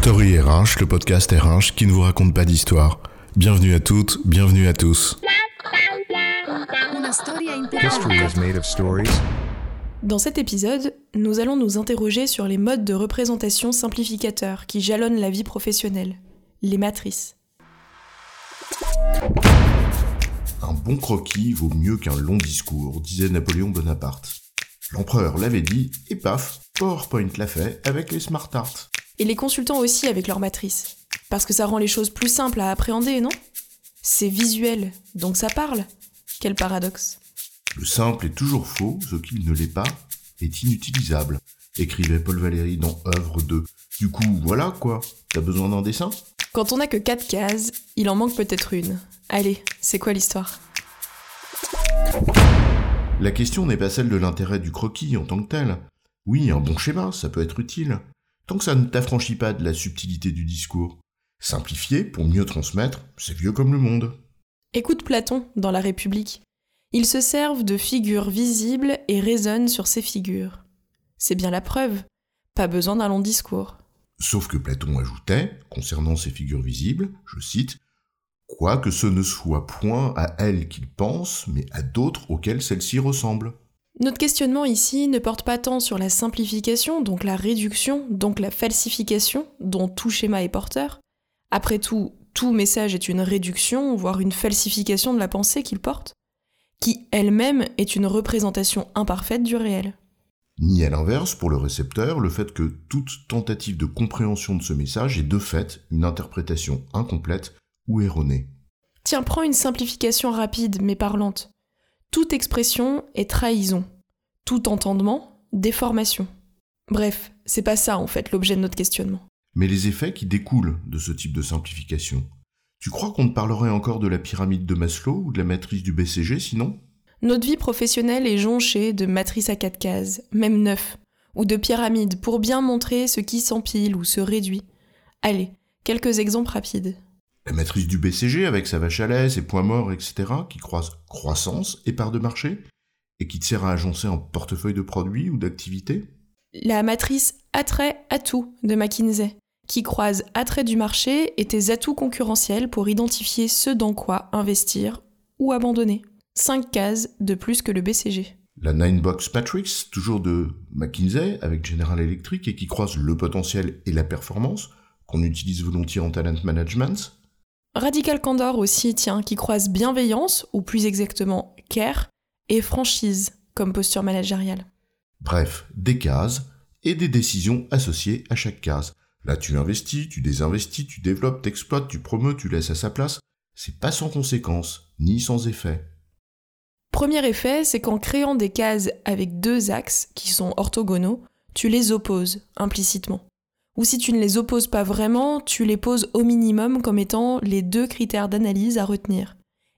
Story RH, le podcast RH qui ne vous raconte pas d'histoire. Bienvenue à toutes, bienvenue à tous. History is made of stories. Dans cet épisode, nous allons nous interroger sur les modes de représentation simplificateurs qui jalonnent la vie professionnelle, les matrices. Un bon croquis vaut mieux qu'un long discours, disait Napoléon Bonaparte. L'empereur l'avait dit, et paf, PowerPoint l'a fait avec les smart arts. Et les consultants aussi avec leurs matrices. Parce que ça rend les choses plus simples à appréhender, non? C'est visuel, donc ça parle. Quel paradoxe. Le simple est toujours faux, ce qui ne l'est pas est inutilisable, écrivait Paul Valéry dans Œuvre 2. Du coup, voilà quoi, t'as besoin d'un dessin? Quand on n'a que 4 cases, il en manque peut-être une. Allez, c'est quoi l'histoire? La question n'est pas celle de l'intérêt du croquis en tant que tel. Oui, un bon schéma, ça peut être utile, tant que ça ne t'affranchit pas de la subtilité du discours. Simplifier pour mieux transmettre, c'est vieux comme le monde. Écoute Platon dans La République. Ils se servent de figures visibles et raisonnent sur ces figures. C'est bien la preuve. Pas besoin d'un long discours. Sauf que Platon ajoutait, concernant ces figures visibles, je cite, Quoique ce ne soit point à elles qu'il pense, mais à d'autres auxquelles celles-ci ressemblent. Notre questionnement ici ne porte pas tant sur la simplification, donc la réduction, donc la falsification, dont tout schéma est porteur. Après tout, tout message est une réduction, voire une falsification de la pensée qu'il porte, qui elle-même est une représentation imparfaite du réel. Ni à l'inverse, pour le récepteur, le fait que toute tentative de compréhension de ce message est de fait une interprétation incomplète ou erronée. Tiens, prends une simplification rapide mais parlante. Toute expression est trahison. Tout entendement, déformation. Bref, c'est pas ça en fait l'objet de notre questionnement. Mais les effets qui découlent de ce type de simplification. Tu crois qu'on ne parlerait encore de la pyramide de Maslow ou de la matrice du BCG sinon? Notre vie professionnelle est jonchée de matrices à quatre cases, même neuf, ou de pyramides pour bien montrer ce qui s'empile ou se réduit. Allez, quelques exemples rapides. La matrice du BCG avec sa vache à lait, ses points morts, etc., qui croise croissance et part de marché, et qui te sert à agencer un portefeuille de produits ou d'activités La matrice attrait-atout de McKinsey, qui croise attrait du marché et tes atouts concurrentiels pour identifier ce dans quoi investir ou abandonner. 5 cases de plus que le BCG. La Nine Box Matrix, toujours de McKinsey avec General Electric et qui croise le potentiel et la performance, qu'on utilise volontiers en talent management. Radical Candor aussi, tiens, qui croise bienveillance, ou plus exactement care, et franchise comme posture managériale. Bref, des cases et des décisions associées à chaque case. Là, tu investis, tu désinvestis, tu développes, t'exploites, tu promeus, tu laisses à sa place. C'est pas sans conséquence, ni sans effet. Premier effet, c'est qu'en créant des cases avec deux axes qui sont orthogonaux, tu les opposes implicitement. Ou si tu ne les opposes pas vraiment, tu les poses au minimum comme étant les deux critères d'analyse à retenir.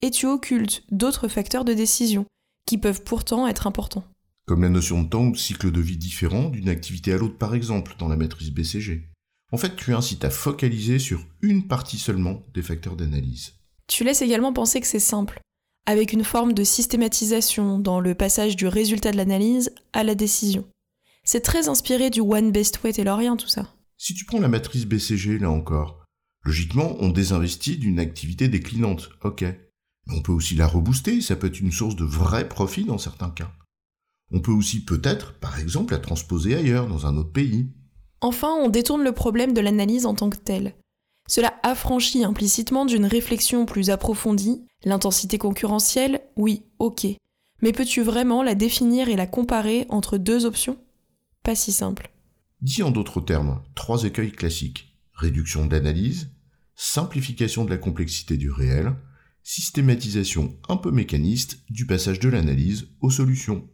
Et tu occultes d'autres facteurs de décision, qui peuvent pourtant être importants. Comme la notion de temps ou de cycle de vie différent d'une activité à l'autre par exemple dans la matrice BCG. En fait, tu incites à focaliser sur une partie seulement des facteurs d'analyse. Tu laisses également penser que c'est simple, avec une forme de systématisation dans le passage du résultat de l'analyse à la décision. C'est très inspiré du One Best Way Taylorien tout ça. Si tu prends la matrice BCG là encore, logiquement on désinvestit d'une activité déclinante, ok. Mais on peut aussi la rebooster, ça peut être une source de vrai profit dans certains cas. On peut aussi peut-être, par exemple, la transposer ailleurs, dans un autre pays. Enfin, on détourne le problème de l'analyse en tant que telle. Cela affranchit implicitement d'une réflexion plus approfondie. L'intensité concurrentielle, oui, ok. Mais peux-tu vraiment la définir et la comparer entre deux options? Pas si simple. Dit en d'autres termes, trois écueils classiques. Réduction d'analyse, simplification de la complexité du réel, systématisation un peu mécaniste du passage de l'analyse aux solutions.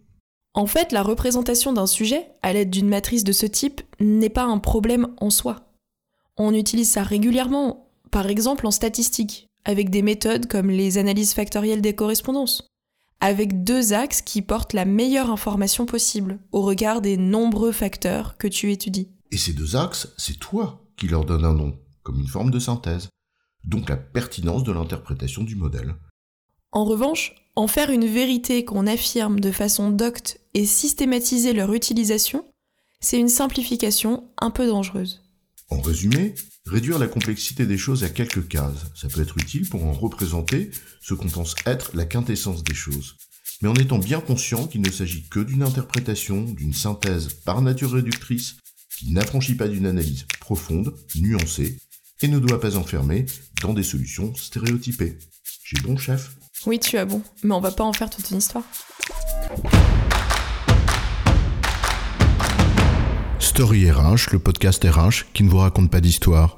En fait, la représentation d'un sujet, à l'aide d'une matrice de ce type, n'est pas un problème en soi. On utilise ça régulièrement, par exemple en statistique, avec des méthodes comme les analyses factorielles des correspondances, avec deux axes qui portent la meilleure information possible au regard des nombreux facteurs que tu étudies. Et ces deux axes, c'est toi qui leur donne un nom, comme une forme de synthèse, donc la pertinence de l'interprétation du modèle. En revanche, en faire une vérité qu'on affirme de façon docte et systématiser leur utilisation, c'est une simplification un peu dangereuse. En résumé, réduire la complexité des choses à quelques cases, ça peut être utile pour en représenter ce qu'on pense être la quintessence des choses. Mais en étant bien conscient qu'il ne s'agit que d'une interprétation, d'une synthèse par nature réductrice, qui n'affranchit pas d'une analyse profonde, nuancée, et ne doit pas enfermer dans des solutions stéréotypées. J'ai bon chef? Oui, tu as bon, mais on va pas en faire toute une histoire. Story RH, le podcast RH qui ne vous raconte pas d'histoire.